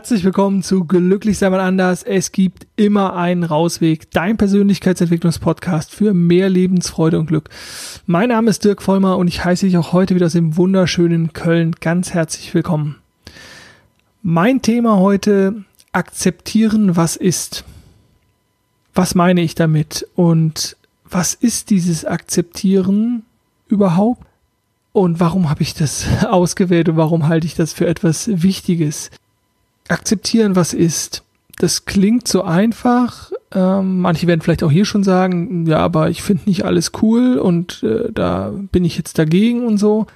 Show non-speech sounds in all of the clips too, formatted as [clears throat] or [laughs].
Herzlich willkommen zu Glücklich sei mal anders. Es gibt immer einen Rausweg. Dein Persönlichkeitsentwicklungspodcast für mehr Lebensfreude und Glück. Mein Name ist Dirk Vollmer und ich heiße dich auch heute wieder aus dem wunderschönen Köln ganz herzlich willkommen. Mein Thema heute akzeptieren, was ist. Was meine ich damit? Und was ist dieses Akzeptieren überhaupt? Und warum habe ich das [laughs] ausgewählt und warum halte ich das für etwas Wichtiges? Akzeptieren, was ist. Das klingt so einfach. Ähm, manche werden vielleicht auch hier schon sagen, ja, aber ich finde nicht alles cool und äh, da bin ich jetzt dagegen und so.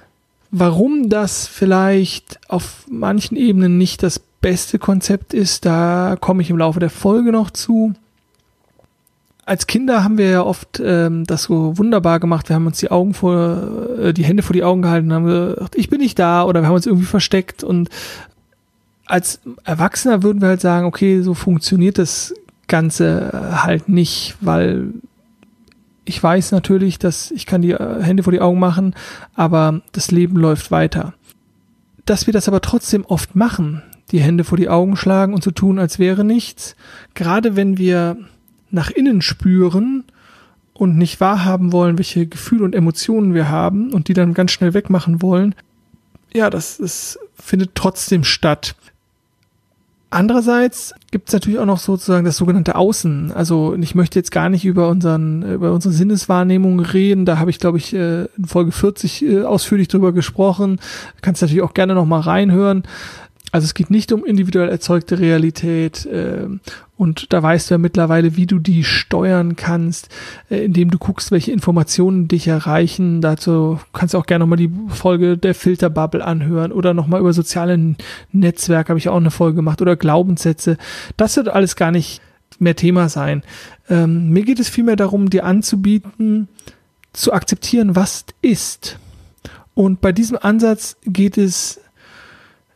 Warum das vielleicht auf manchen Ebenen nicht das beste Konzept ist, da komme ich im Laufe der Folge noch zu als Kinder haben wir ja oft ähm, das so wunderbar gemacht. Wir haben uns die Augen vor, äh, die Hände vor die Augen gehalten und haben gesagt, ich bin nicht da oder wir haben uns irgendwie versteckt und als Erwachsener würden wir halt sagen, okay, so funktioniert das Ganze halt nicht, weil ich weiß natürlich, dass ich kann die äh, Hände vor die Augen machen, aber das Leben läuft weiter. Dass wir das aber trotzdem oft machen, die Hände vor die Augen schlagen und so tun, als wäre nichts, gerade wenn wir nach innen spüren und nicht wahrhaben wollen, welche Gefühle und Emotionen wir haben und die dann ganz schnell wegmachen wollen, ja, das, das findet trotzdem statt. Andererseits gibt es natürlich auch noch sozusagen das sogenannte Außen. Also ich möchte jetzt gar nicht über unseren über unsere Sinneswahrnehmung reden. Da habe ich glaube ich äh, in Folge 40 äh, ausführlich drüber gesprochen. Kannst natürlich auch gerne noch mal reinhören. Also es geht nicht um individuell erzeugte Realität äh, und da weißt du ja mittlerweile, wie du die steuern kannst, äh, indem du guckst, welche Informationen dich erreichen. Dazu kannst du auch gerne nochmal die Folge der Filterbubble anhören oder nochmal über soziale Netzwerke habe ich auch eine Folge gemacht oder Glaubenssätze. Das wird alles gar nicht mehr Thema sein. Ähm, mir geht es vielmehr darum, dir anzubieten, zu akzeptieren, was ist. Und bei diesem Ansatz geht es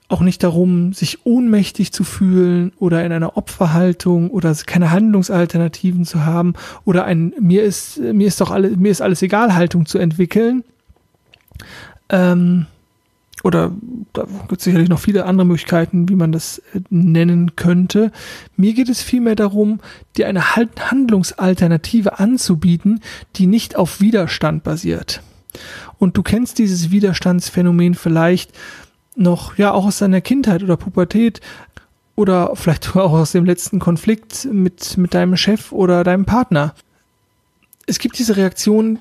auch nicht darum, sich ohnmächtig zu fühlen oder in einer Opferhaltung oder keine Handlungsalternativen zu haben oder ein mir ist mir ist doch alles mir ist alles egal Haltung zu entwickeln. Ähm, oder da gibt es sicherlich noch viele andere Möglichkeiten, wie man das äh, nennen könnte. Mir geht es vielmehr darum, dir eine Handlungsalternative anzubieten, die nicht auf Widerstand basiert. Und du kennst dieses Widerstandsphänomen vielleicht noch, ja, auch aus seiner Kindheit oder Pubertät oder vielleicht auch aus dem letzten Konflikt mit, mit deinem Chef oder deinem Partner. Es gibt diese Reaktion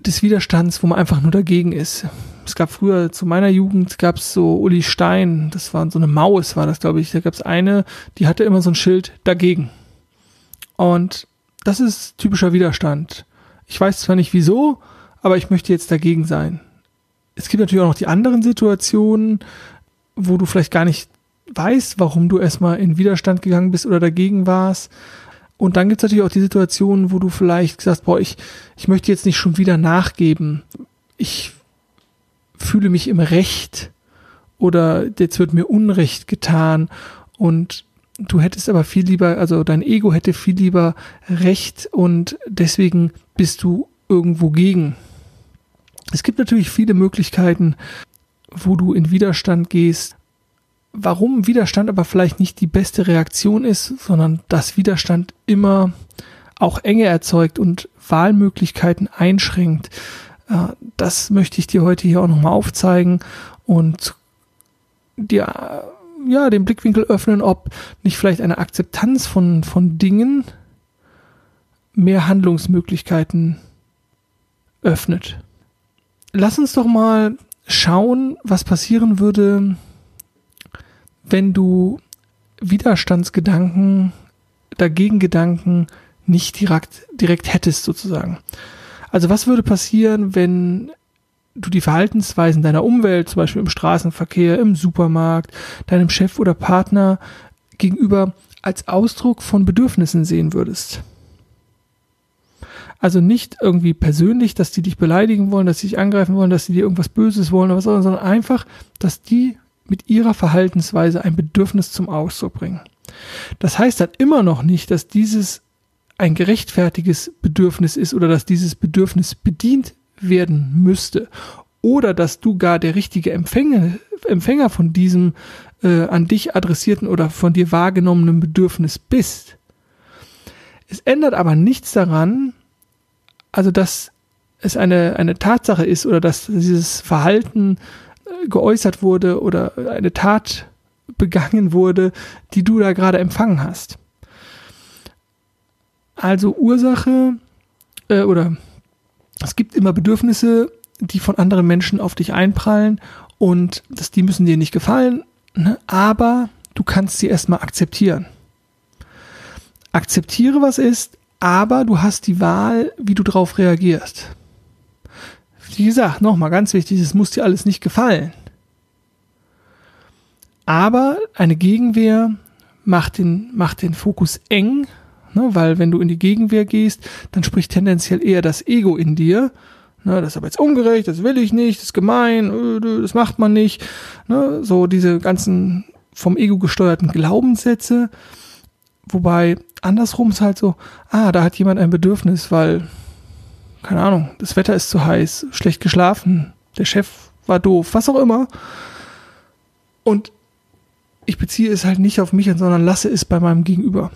des Widerstands, wo man einfach nur dagegen ist. Es gab früher zu meiner Jugend gab es so Uli Stein, das war so eine Maus, war das glaube ich. Da gab es eine, die hatte immer so ein Schild dagegen. Und das ist typischer Widerstand. Ich weiß zwar nicht wieso, aber ich möchte jetzt dagegen sein es gibt natürlich auch noch die anderen Situationen, wo du vielleicht gar nicht weißt, warum du erstmal in Widerstand gegangen bist oder dagegen warst. Und dann gibt es natürlich auch die Situationen, wo du vielleicht sagst, boah, ich, ich möchte jetzt nicht schon wieder nachgeben. Ich fühle mich im Recht oder jetzt wird mir Unrecht getan und du hättest aber viel lieber, also dein Ego hätte viel lieber Recht und deswegen bist du irgendwo gegen. Es gibt natürlich viele Möglichkeiten, wo du in Widerstand gehst. Warum Widerstand aber vielleicht nicht die beste Reaktion ist, sondern dass Widerstand immer auch Enge erzeugt und Wahlmöglichkeiten einschränkt. Äh, das möchte ich dir heute hier auch nochmal aufzeigen und dir ja den Blickwinkel öffnen, ob nicht vielleicht eine Akzeptanz von, von Dingen mehr Handlungsmöglichkeiten öffnet lass uns doch mal schauen, was passieren würde, wenn du Widerstandsgedanken, dagegen Gedanken nicht direkt, direkt hättest sozusagen. Also was würde passieren, wenn du die Verhaltensweisen deiner Umwelt, zum Beispiel im Straßenverkehr, im Supermarkt, deinem Chef oder Partner gegenüber als Ausdruck von Bedürfnissen sehen würdest? Also nicht irgendwie persönlich, dass die dich beleidigen wollen, dass sie dich angreifen wollen, dass sie dir irgendwas Böses wollen oder was, sondern einfach, dass die mit ihrer Verhaltensweise ein Bedürfnis zum Ausdruck bringen. Das heißt dann immer noch nicht, dass dieses ein gerechtfertiges Bedürfnis ist oder dass dieses Bedürfnis bedient werden müsste oder dass du gar der richtige Empfänger, Empfänger von diesem äh, an dich adressierten oder von dir wahrgenommenen Bedürfnis bist. Es ändert aber nichts daran, also dass es eine, eine Tatsache ist oder dass dieses Verhalten äh, geäußert wurde oder eine Tat begangen wurde, die du da gerade empfangen hast. Also Ursache äh, oder es gibt immer Bedürfnisse, die von anderen Menschen auf dich einprallen und das, die müssen dir nicht gefallen, ne? aber du kannst sie erstmal akzeptieren. Akzeptiere, was ist, aber du hast die Wahl, wie du darauf reagierst. Wie gesagt, nochmal ganz wichtig, es muss dir alles nicht gefallen. Aber eine Gegenwehr macht den, macht den Fokus eng, ne, weil wenn du in die Gegenwehr gehst, dann spricht tendenziell eher das Ego in dir. Ne, das ist aber jetzt ungerecht, das will ich nicht, das ist gemein, äh, das macht man nicht. Ne, so diese ganzen vom Ego gesteuerten Glaubenssätze. Wobei andersrum ist halt so, ah, da hat jemand ein Bedürfnis, weil, keine Ahnung, das Wetter ist zu heiß, schlecht geschlafen, der Chef war doof, was auch immer. Und ich beziehe es halt nicht auf mich, sondern lasse es bei meinem Gegenüber.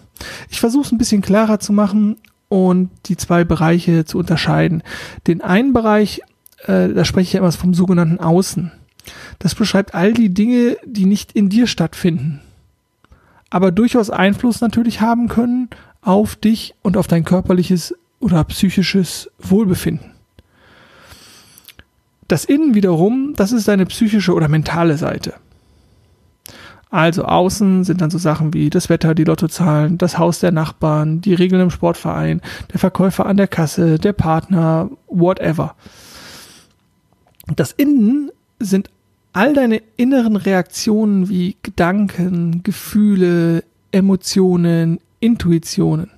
Ich versuche es ein bisschen klarer zu machen und die zwei Bereiche zu unterscheiden. Den einen Bereich, äh, da spreche ich ja immer vom sogenannten Außen. Das beschreibt all die Dinge, die nicht in dir stattfinden, aber durchaus Einfluss natürlich haben können auf dich und auf dein körperliches oder psychisches Wohlbefinden. Das Innen wiederum, das ist deine psychische oder mentale Seite. Also außen sind dann so Sachen wie das Wetter, die Lottozahlen, das Haus der Nachbarn, die Regeln im Sportverein, der Verkäufer an der Kasse, der Partner, whatever. Das Innen sind all deine inneren Reaktionen wie Gedanken, Gefühle, Emotionen, Intuitionen.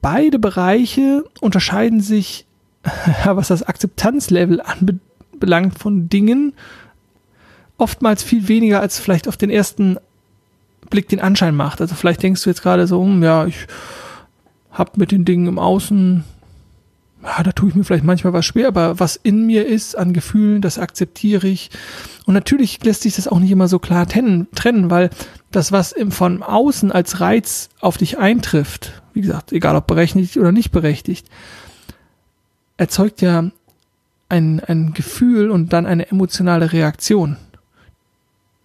Beide Bereiche unterscheiden sich, [laughs] was das Akzeptanzlevel anbelangt von Dingen oftmals viel weniger, als vielleicht auf den ersten Blick den Anschein macht. Also vielleicht denkst du jetzt gerade so, hm, ja, ich hab mit den Dingen im Außen, ja, da tue ich mir vielleicht manchmal was schwer, aber was in mir ist an Gefühlen, das akzeptiere ich. Und natürlich lässt sich das auch nicht immer so klar trennen, weil das, was von außen als Reiz auf dich eintrifft, wie gesagt, egal ob berechtigt oder nicht berechtigt, erzeugt ja ein, ein Gefühl und dann eine emotionale Reaktion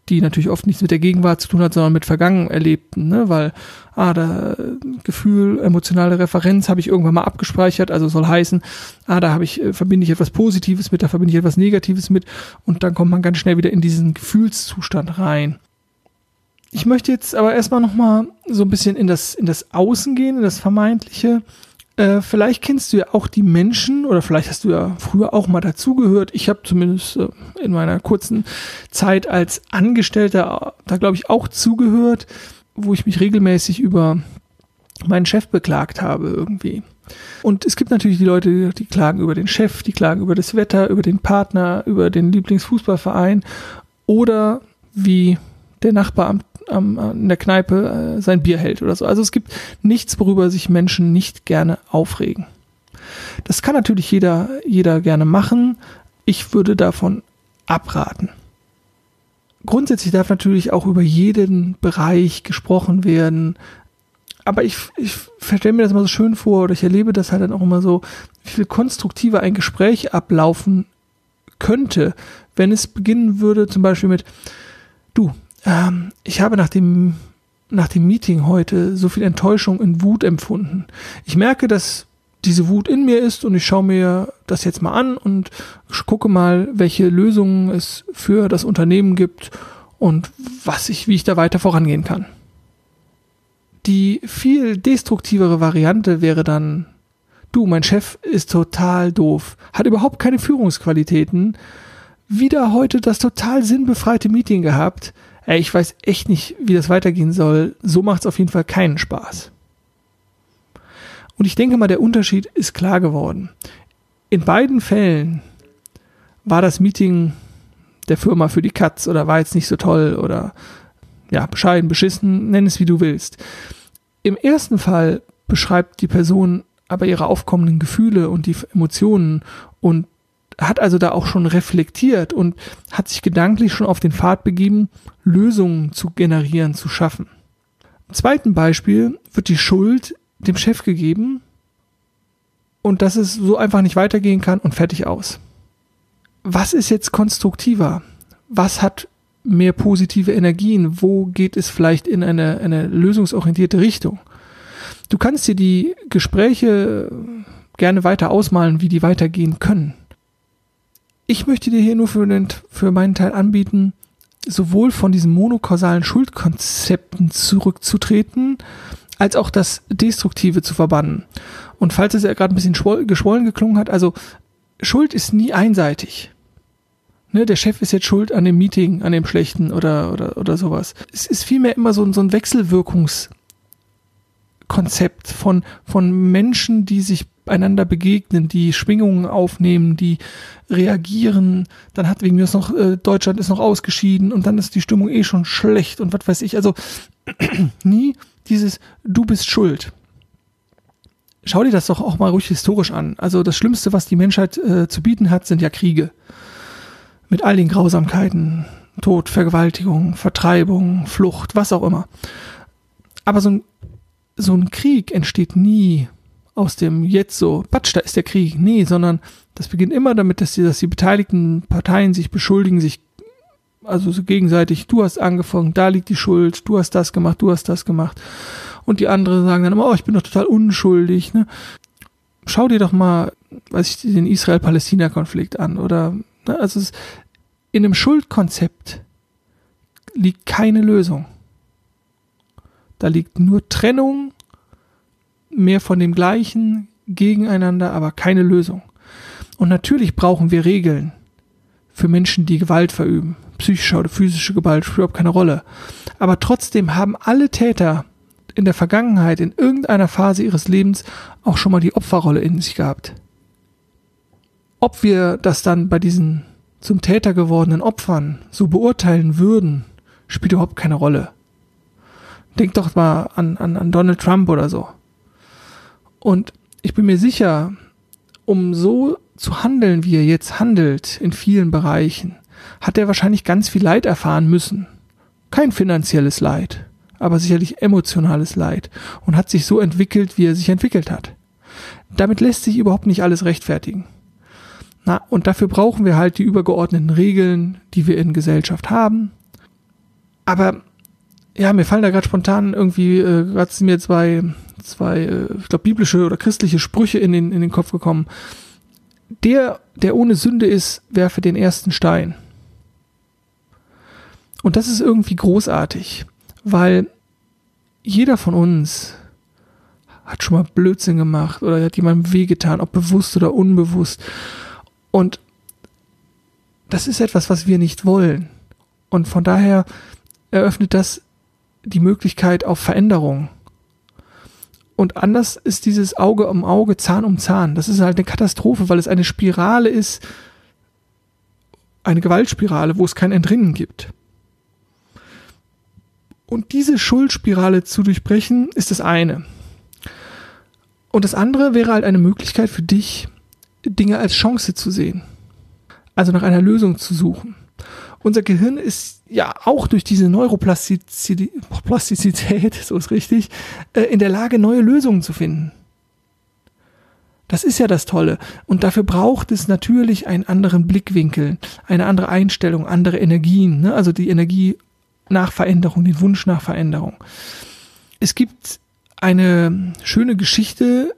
die natürlich oft nichts mit der Gegenwart zu tun hat, sondern mit vergangen erlebten, ne? weil, ah, da Gefühl, emotionale Referenz habe ich irgendwann mal abgespeichert, also soll heißen, ah, da habe ich, äh, verbinde ich etwas Positives mit, da verbinde ich etwas Negatives mit und dann kommt man ganz schnell wieder in diesen Gefühlszustand rein. Ich möchte jetzt aber erstmal nochmal so ein bisschen in das, in das Außen gehen, in das Vermeintliche äh, vielleicht kennst du ja auch die Menschen oder vielleicht hast du ja früher auch mal dazugehört. Ich habe zumindest äh, in meiner kurzen Zeit als Angestellter da glaube ich auch zugehört, wo ich mich regelmäßig über meinen Chef beklagt habe irgendwie. Und es gibt natürlich die Leute, die klagen über den Chef, die klagen über das Wetter, über den Partner, über den Lieblingsfußballverein oder wie der Nachbar am ähm, in der Kneipe äh, sein Bier hält oder so. Also es gibt nichts, worüber sich Menschen nicht gerne aufregen. Das kann natürlich jeder, jeder gerne machen. Ich würde davon abraten. Grundsätzlich darf natürlich auch über jeden Bereich gesprochen werden. Aber ich, ich stelle mir das immer so schön vor oder ich erlebe das halt dann auch immer so, wie viel konstruktiver ein Gespräch ablaufen könnte, wenn es beginnen würde, zum Beispiel mit, du, ähm, ich habe nach dem, nach dem Meeting heute so viel Enttäuschung und Wut empfunden. Ich merke, dass diese Wut in mir ist und ich schaue mir das jetzt mal an und gucke mal, welche Lösungen es für das Unternehmen gibt und was ich, wie ich da weiter vorangehen kann. Die viel destruktivere Variante wäre dann, du, mein Chef ist total doof, hat überhaupt keine Führungsqualitäten, wieder heute das total sinnbefreite Meeting gehabt, ey, ich weiß echt nicht, wie das weitergehen soll. So macht es auf jeden Fall keinen Spaß. Und ich denke mal, der Unterschied ist klar geworden. In beiden Fällen war das Meeting der Firma für die Katz oder war jetzt nicht so toll oder ja, bescheiden, beschissen, nenn es wie du willst. Im ersten Fall beschreibt die Person aber ihre aufkommenden Gefühle und die Emotionen und hat also da auch schon reflektiert und hat sich gedanklich schon auf den Pfad begeben, Lösungen zu generieren, zu schaffen. Im zweiten Beispiel wird die Schuld dem Chef gegeben und dass es so einfach nicht weitergehen kann und fertig aus. Was ist jetzt konstruktiver? Was hat mehr positive Energien? Wo geht es vielleicht in eine, eine lösungsorientierte Richtung? Du kannst dir die Gespräche gerne weiter ausmalen, wie die weitergehen können. Ich möchte dir hier nur für, den, für meinen Teil anbieten, sowohl von diesen monokausalen Schuldkonzepten zurückzutreten, als auch das Destruktive zu verbannen. Und falls es ja gerade ein bisschen geschwollen geklungen hat, also Schuld ist nie einseitig. Ne, der Chef ist jetzt schuld an dem Meeting, an dem schlechten oder, oder, oder sowas. Es ist vielmehr immer so, so ein Wechselwirkungskonzept von, von Menschen, die sich einander begegnen, die Schwingungen aufnehmen, die reagieren, dann hat wegen mir noch, äh, Deutschland ist noch ausgeschieden und dann ist die Stimmung eh schon schlecht und was weiß ich. Also [clears throat] nie dieses Du bist schuld. Schau dir das doch auch mal ruhig historisch an. Also das Schlimmste, was die Menschheit äh, zu bieten hat, sind ja Kriege. Mit all den Grausamkeiten, Tod, Vergewaltigung, Vertreibung, Flucht, was auch immer. Aber so ein, so ein Krieg entsteht nie aus dem jetzt so, patsch, da ist der Krieg. Nee, sondern das beginnt immer damit, dass die, dass die beteiligten Parteien sich beschuldigen, sich also so gegenseitig, du hast angefangen, da liegt die Schuld, du hast das gemacht, du hast das gemacht. Und die anderen sagen dann immer, oh, ich bin doch total unschuldig. Ne? Schau dir doch mal, weiß ich, den Israel-Palästina-Konflikt an. Oder, ne? also es, in einem Schuldkonzept liegt keine Lösung. Da liegt nur Trennung mehr von dem Gleichen gegeneinander, aber keine Lösung. Und natürlich brauchen wir Regeln für Menschen, die Gewalt verüben. Psychische oder physische Gewalt spielt überhaupt keine Rolle. Aber trotzdem haben alle Täter in der Vergangenheit, in irgendeiner Phase ihres Lebens, auch schon mal die Opferrolle in sich gehabt. Ob wir das dann bei diesen zum Täter gewordenen Opfern so beurteilen würden, spielt überhaupt keine Rolle. Denk doch mal an, an, an Donald Trump oder so. Und ich bin mir sicher, um so zu handeln, wie er jetzt handelt, in vielen Bereichen, hat er wahrscheinlich ganz viel Leid erfahren müssen. Kein finanzielles Leid, aber sicherlich emotionales Leid und hat sich so entwickelt, wie er sich entwickelt hat. Damit lässt sich überhaupt nicht alles rechtfertigen. Na, und dafür brauchen wir halt die übergeordneten Regeln, die wir in Gesellschaft haben. Aber ja, mir fallen da gerade spontan irgendwie, äh, gerade sind mir zwei zwei, äh, ich glaube, biblische oder christliche Sprüche in den, in den Kopf gekommen. Der, der ohne Sünde ist, werfe den ersten Stein. Und das ist irgendwie großartig, weil jeder von uns hat schon mal Blödsinn gemacht oder hat jemandem wehgetan, ob bewusst oder unbewusst. Und das ist etwas, was wir nicht wollen. Und von daher eröffnet das die Möglichkeit auf Veränderung. Und anders ist dieses Auge um Auge, Zahn um Zahn. Das ist halt eine Katastrophe, weil es eine Spirale ist, eine Gewaltspirale, wo es kein Entrinnen gibt. Und diese Schuldspirale zu durchbrechen, ist das eine. Und das andere wäre halt eine Möglichkeit für dich, Dinge als Chance zu sehen. Also nach einer Lösung zu suchen unser Gehirn ist ja auch durch diese Neuroplastizität, [laughs] so ist richtig, äh, in der Lage, neue Lösungen zu finden. Das ist ja das Tolle. Und dafür braucht es natürlich einen anderen Blickwinkel, eine andere Einstellung, andere Energien, ne? also die Energie nach Veränderung, den Wunsch nach Veränderung. Es gibt eine schöne Geschichte,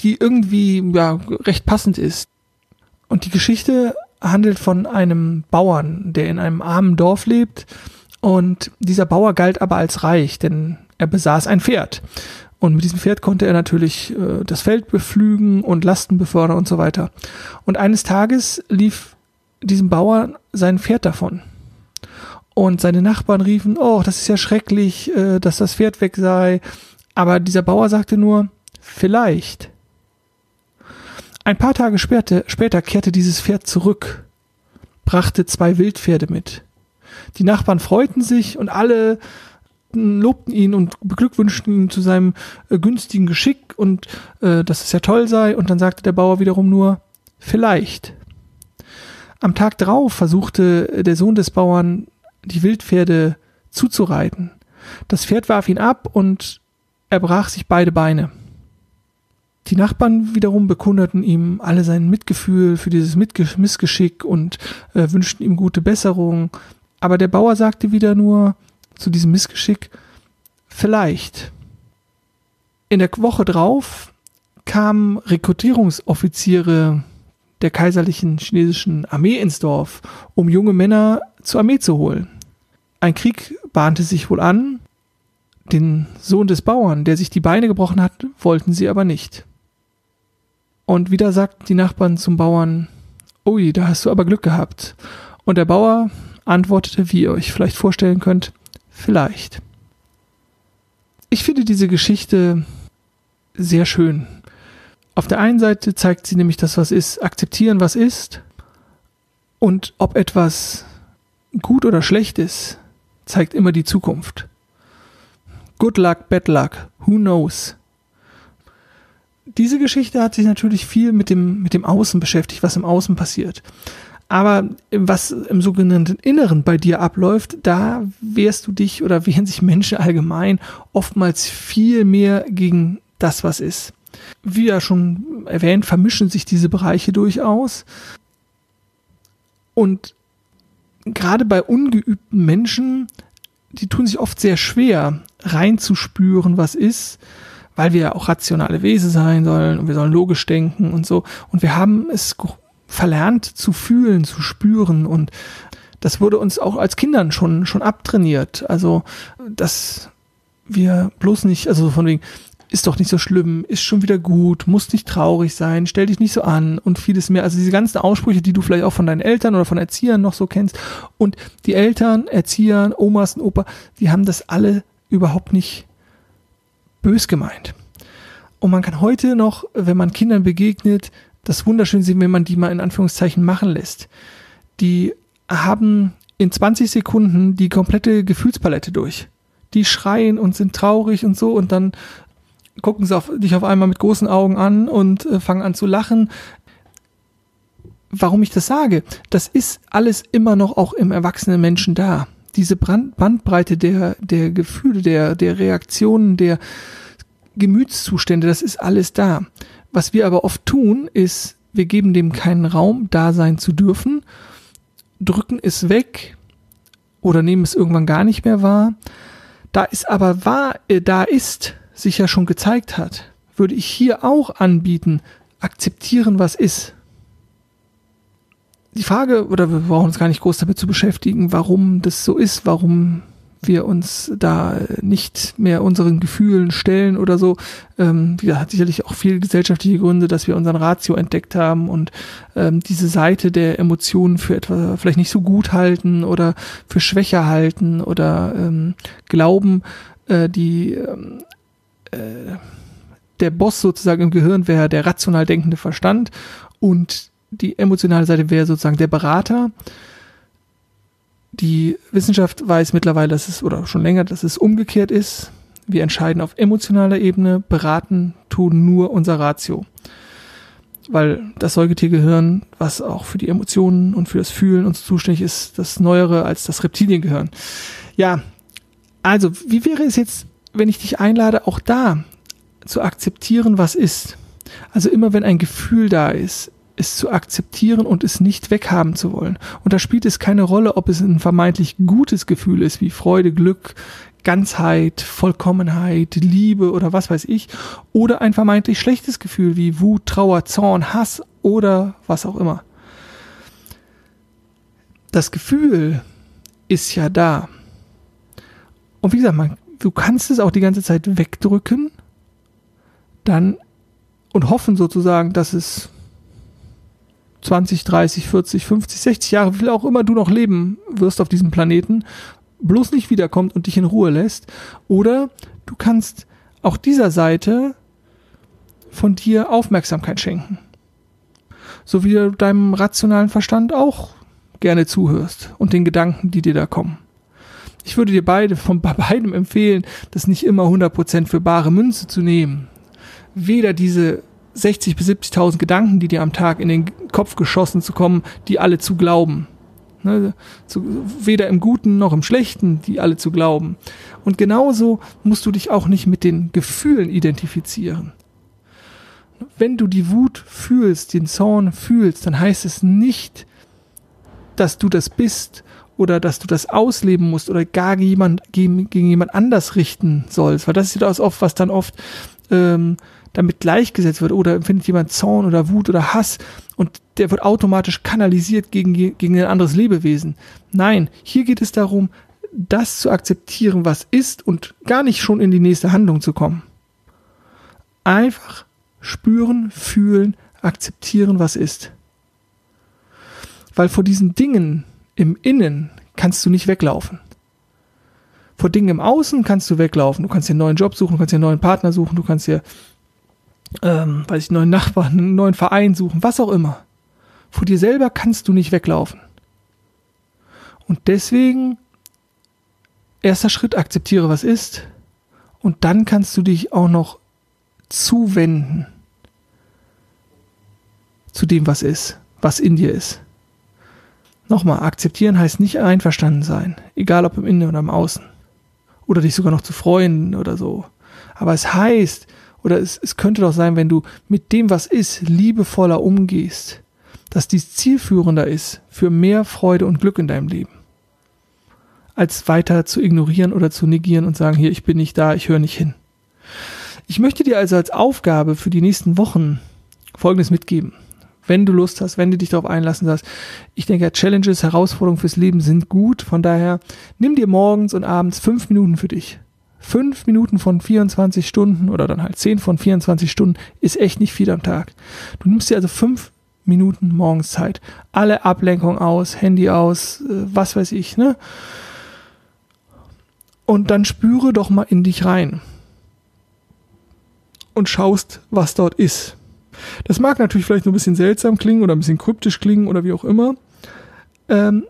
die irgendwie ja, recht passend ist. Und die Geschichte handelt von einem Bauern, der in einem armen Dorf lebt. Und dieser Bauer galt aber als reich, denn er besaß ein Pferd. Und mit diesem Pferd konnte er natürlich äh, das Feld beflügen und Lasten befördern und so weiter. Und eines Tages lief diesem Bauer sein Pferd davon. Und seine Nachbarn riefen, oh, das ist ja schrecklich, äh, dass das Pferd weg sei. Aber dieser Bauer sagte nur, vielleicht. Ein paar Tage später, später kehrte dieses Pferd zurück, brachte zwei Wildpferde mit. Die Nachbarn freuten sich und alle lobten ihn und beglückwünschten ihn zu seinem äh, günstigen Geschick und äh, dass es ja toll sei. Und dann sagte der Bauer wiederum nur, vielleicht. Am Tag drauf versuchte der Sohn des Bauern, die Wildpferde zuzureiten. Das Pferd warf ihn ab und er brach sich beide Beine. Die Nachbarn wiederum bekunderten ihm alle sein Mitgefühl für dieses Missgeschick und äh, wünschten ihm gute Besserung. Aber der Bauer sagte wieder nur zu diesem Missgeschick, vielleicht. In der Woche drauf kamen Rekrutierungsoffiziere der kaiserlichen chinesischen Armee ins Dorf, um junge Männer zur Armee zu holen. Ein Krieg bahnte sich wohl an. Den Sohn des Bauern, der sich die Beine gebrochen hat, wollten sie aber nicht. Und wieder sagten die Nachbarn zum Bauern, ui, da hast du aber Glück gehabt. Und der Bauer antwortete, wie ihr euch vielleicht vorstellen könnt, vielleicht. Ich finde diese Geschichte sehr schön. Auf der einen Seite zeigt sie nämlich das, was ist, akzeptieren, was ist. Und ob etwas gut oder schlecht ist, zeigt immer die Zukunft. Good luck, bad luck, who knows? Diese Geschichte hat sich natürlich viel mit dem, mit dem Außen beschäftigt, was im Außen passiert. Aber was im sogenannten Inneren bei dir abläuft, da wehrst du dich oder wehren sich Menschen allgemein oftmals viel mehr gegen das, was ist. Wie ja schon erwähnt, vermischen sich diese Bereiche durchaus. Und gerade bei ungeübten Menschen, die tun sich oft sehr schwer, reinzuspüren, was ist weil wir ja auch rationale Wesen sein sollen und wir sollen logisch denken und so. Und wir haben es verlernt zu fühlen, zu spüren und das wurde uns auch als Kindern schon, schon abtrainiert. Also, dass wir bloß nicht, also von wegen, ist doch nicht so schlimm, ist schon wieder gut, muss nicht traurig sein, stell dich nicht so an und vieles mehr. Also diese ganzen Aussprüche, die du vielleicht auch von deinen Eltern oder von Erziehern noch so kennst. Und die Eltern, Erziehern, Omas und Opa, die haben das alle überhaupt nicht bös gemeint. Und man kann heute noch, wenn man Kindern begegnet, das wunderschön sehen, wenn man die mal in Anführungszeichen machen lässt. Die haben in 20 Sekunden die komplette Gefühlspalette durch. Die schreien und sind traurig und so und dann gucken sie auf, dich auf einmal mit großen Augen an und äh, fangen an zu lachen. Warum ich das sage? Das ist alles immer noch auch im erwachsenen Menschen da diese Brand Bandbreite der, der Gefühle, der, der Reaktionen, der Gemütszustände, das ist alles da. Was wir aber oft tun, ist, wir geben dem keinen Raum, da sein zu dürfen, drücken es weg oder nehmen es irgendwann gar nicht mehr wahr. Da es aber wahr, äh, da ist, sich ja schon gezeigt hat, würde ich hier auch anbieten, akzeptieren, was ist die Frage, oder wir brauchen uns gar nicht groß damit zu beschäftigen, warum das so ist, warum wir uns da nicht mehr unseren Gefühlen stellen oder so. Ähm, ja, hat sicherlich auch viele gesellschaftliche Gründe, dass wir unseren Ratio entdeckt haben und ähm, diese Seite der Emotionen für etwa vielleicht nicht so gut halten oder für schwächer halten oder ähm, glauben, äh, die ähm, äh, der Boss sozusagen im Gehirn wäre der rational denkende Verstand und die emotionale Seite wäre sozusagen der Berater. Die Wissenschaft weiß mittlerweile, dass es, oder schon länger, dass es umgekehrt ist. Wir entscheiden auf emotionaler Ebene, beraten tun nur unser Ratio. Weil das Säugetiergehirn, was auch für die Emotionen und für das Fühlen uns zuständig ist, das Neuere als das Reptiliengehirn. Ja, also, wie wäre es jetzt, wenn ich dich einlade, auch da zu akzeptieren, was ist? Also immer wenn ein Gefühl da ist, es zu akzeptieren und es nicht weghaben zu wollen. Und da spielt es keine Rolle, ob es ein vermeintlich gutes Gefühl ist, wie Freude, Glück, Ganzheit, Vollkommenheit, Liebe oder was weiß ich, oder ein vermeintlich schlechtes Gefühl wie Wut, Trauer, Zorn, Hass oder was auch immer. Das Gefühl ist ja da. Und wie gesagt, man, du kannst es auch die ganze Zeit wegdrücken, dann und hoffen sozusagen, dass es 20, 30, 40, 50, 60 Jahre, wie auch immer du noch leben wirst auf diesem Planeten, bloß nicht wiederkommt und dich in Ruhe lässt. Oder du kannst auch dieser Seite von dir Aufmerksamkeit schenken. So wie du deinem rationalen Verstand auch gerne zuhörst und den Gedanken, die dir da kommen. Ich würde dir beide von [laughs] beidem empfehlen, das nicht immer 100% für bare Münze zu nehmen. Weder diese 60 bis 70.000 Gedanken, die dir am Tag in den Kopf geschossen zu kommen, die alle zu glauben. Ne, zu, weder im Guten noch im Schlechten, die alle zu glauben. Und genauso musst du dich auch nicht mit den Gefühlen identifizieren. Wenn du die Wut fühlst, den Zorn fühlst, dann heißt es nicht, dass du das bist oder dass du das ausleben musst oder gar jemand, gegen, gegen jemand anders richten sollst. Weil das ist ja das oft, was dann oft ähm, damit gleichgesetzt wird. Oder empfindet jemand Zorn oder Wut oder Hass und der wird automatisch kanalisiert gegen, gegen ein anderes Lebewesen. Nein, hier geht es darum, das zu akzeptieren, was ist und gar nicht schon in die nächste Handlung zu kommen. Einfach spüren, fühlen, akzeptieren, was ist. Weil vor diesen Dingen im Innen kannst du nicht weglaufen. Vor Dingen im Außen kannst du weglaufen. Du kannst dir einen neuen Job suchen, du kannst dir einen neuen Partner suchen, du kannst dir, ähm, weiß ich, einen neuen Nachbarn, einen neuen Verein suchen, was auch immer. Vor dir selber kannst du nicht weglaufen. Und deswegen, erster Schritt, akzeptiere, was ist. Und dann kannst du dich auch noch zuwenden zu dem, was ist, was in dir ist. Nochmal, akzeptieren heißt nicht einverstanden sein, egal ob im Innen oder im Außen. Oder dich sogar noch zu freuen oder so. Aber es heißt, oder es, es könnte doch sein, wenn du mit dem, was ist, liebevoller umgehst, dass dies zielführender ist für mehr Freude und Glück in deinem Leben. Als weiter zu ignorieren oder zu negieren und sagen, hier, ich bin nicht da, ich höre nicht hin. Ich möchte dir also als Aufgabe für die nächsten Wochen Folgendes mitgeben wenn du Lust hast, wenn du dich darauf einlassen hast. Ich denke, Challenges, Herausforderungen fürs Leben sind gut. Von daher nimm dir morgens und abends fünf Minuten für dich. Fünf Minuten von 24 Stunden oder dann halt zehn von 24 Stunden ist echt nicht viel am Tag. Du nimmst dir also fünf Minuten morgens Zeit. Alle Ablenkung aus, Handy aus, äh, was weiß ich, ne? Und dann spüre doch mal in dich rein. Und schaust, was dort ist. Das mag natürlich vielleicht nur ein bisschen seltsam klingen oder ein bisschen kryptisch klingen oder wie auch immer. Ähm,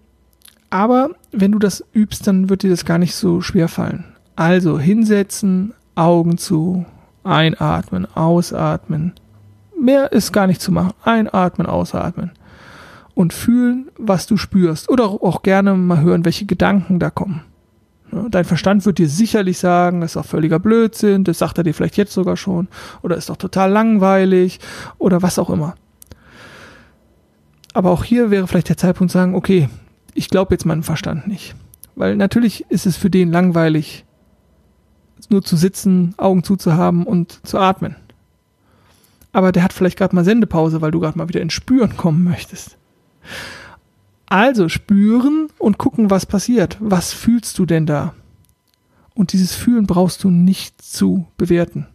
aber wenn du das übst, dann wird dir das gar nicht so schwer fallen. Also hinsetzen, Augen zu, einatmen, ausatmen. Mehr ist gar nicht zu machen. Einatmen, ausatmen. Und fühlen, was du spürst. Oder auch gerne mal hören, welche Gedanken da kommen. Dein Verstand wird dir sicherlich sagen, das ist auch völliger Blödsinn, das sagt er dir vielleicht jetzt sogar schon, oder ist doch total langweilig, oder was auch immer. Aber auch hier wäre vielleicht der Zeitpunkt zu sagen, okay, ich glaube jetzt meinem Verstand nicht. Weil natürlich ist es für den langweilig, nur zu sitzen, Augen zuzuhaben und zu atmen. Aber der hat vielleicht gerade mal Sendepause, weil du gerade mal wieder ins Spüren kommen möchtest. Also spüren und gucken, was passiert. Was fühlst du denn da? Und dieses Fühlen brauchst du nicht zu bewerten.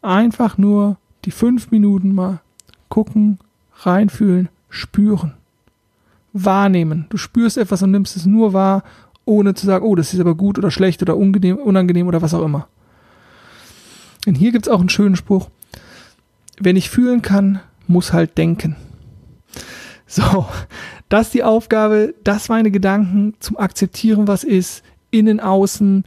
Einfach nur die fünf Minuten mal gucken, reinfühlen, spüren. Wahrnehmen. Du spürst etwas und nimmst es nur wahr, ohne zu sagen, oh, das ist aber gut oder schlecht oder unangenehm, unangenehm oder was auch immer. Und hier gibt es auch einen schönen Spruch. Wenn ich fühlen kann, muss halt denken. So, das ist die Aufgabe, das meine Gedanken zum Akzeptieren, was ist, innen, außen,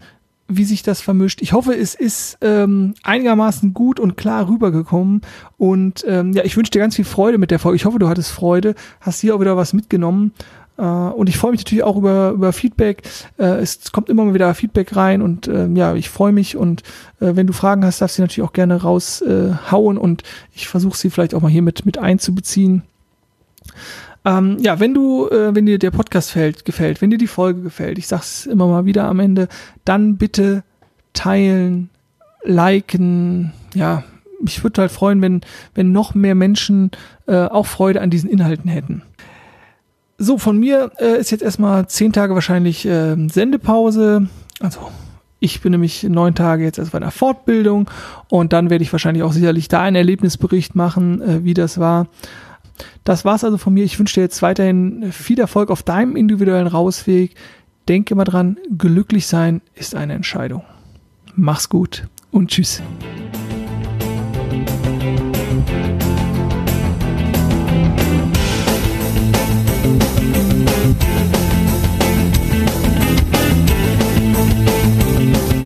wie sich das vermischt. Ich hoffe, es ist ähm, einigermaßen gut und klar rübergekommen. Und ähm, ja, ich wünsche dir ganz viel Freude mit der Folge. Ich hoffe, du hattest Freude, hast hier auch wieder was mitgenommen. Äh, und ich freue mich natürlich auch über, über Feedback. Äh, es kommt immer mal wieder Feedback rein und äh, ja, ich freue mich. Und äh, wenn du Fragen hast, darfst du natürlich auch gerne raushauen äh, und ich versuche sie vielleicht auch mal hier mit, mit einzubeziehen. Ähm, ja, wenn du, äh, wenn dir der Podcast fällt, gefällt, wenn dir die Folge gefällt, ich sag's immer mal wieder am Ende, dann bitte teilen, liken, ja, mich würde halt freuen, wenn, wenn noch mehr Menschen äh, auch Freude an diesen Inhalten hätten. So, von mir äh, ist jetzt erstmal zehn Tage wahrscheinlich äh, Sendepause. Also ich bin nämlich neun Tage jetzt erst bei einer Fortbildung und dann werde ich wahrscheinlich auch sicherlich da einen Erlebnisbericht machen, äh, wie das war. Das war's also von mir. Ich wünsche dir jetzt weiterhin viel Erfolg auf deinem individuellen Rausweg. Denke immer dran, glücklich sein ist eine Entscheidung. Mach's gut und tschüss.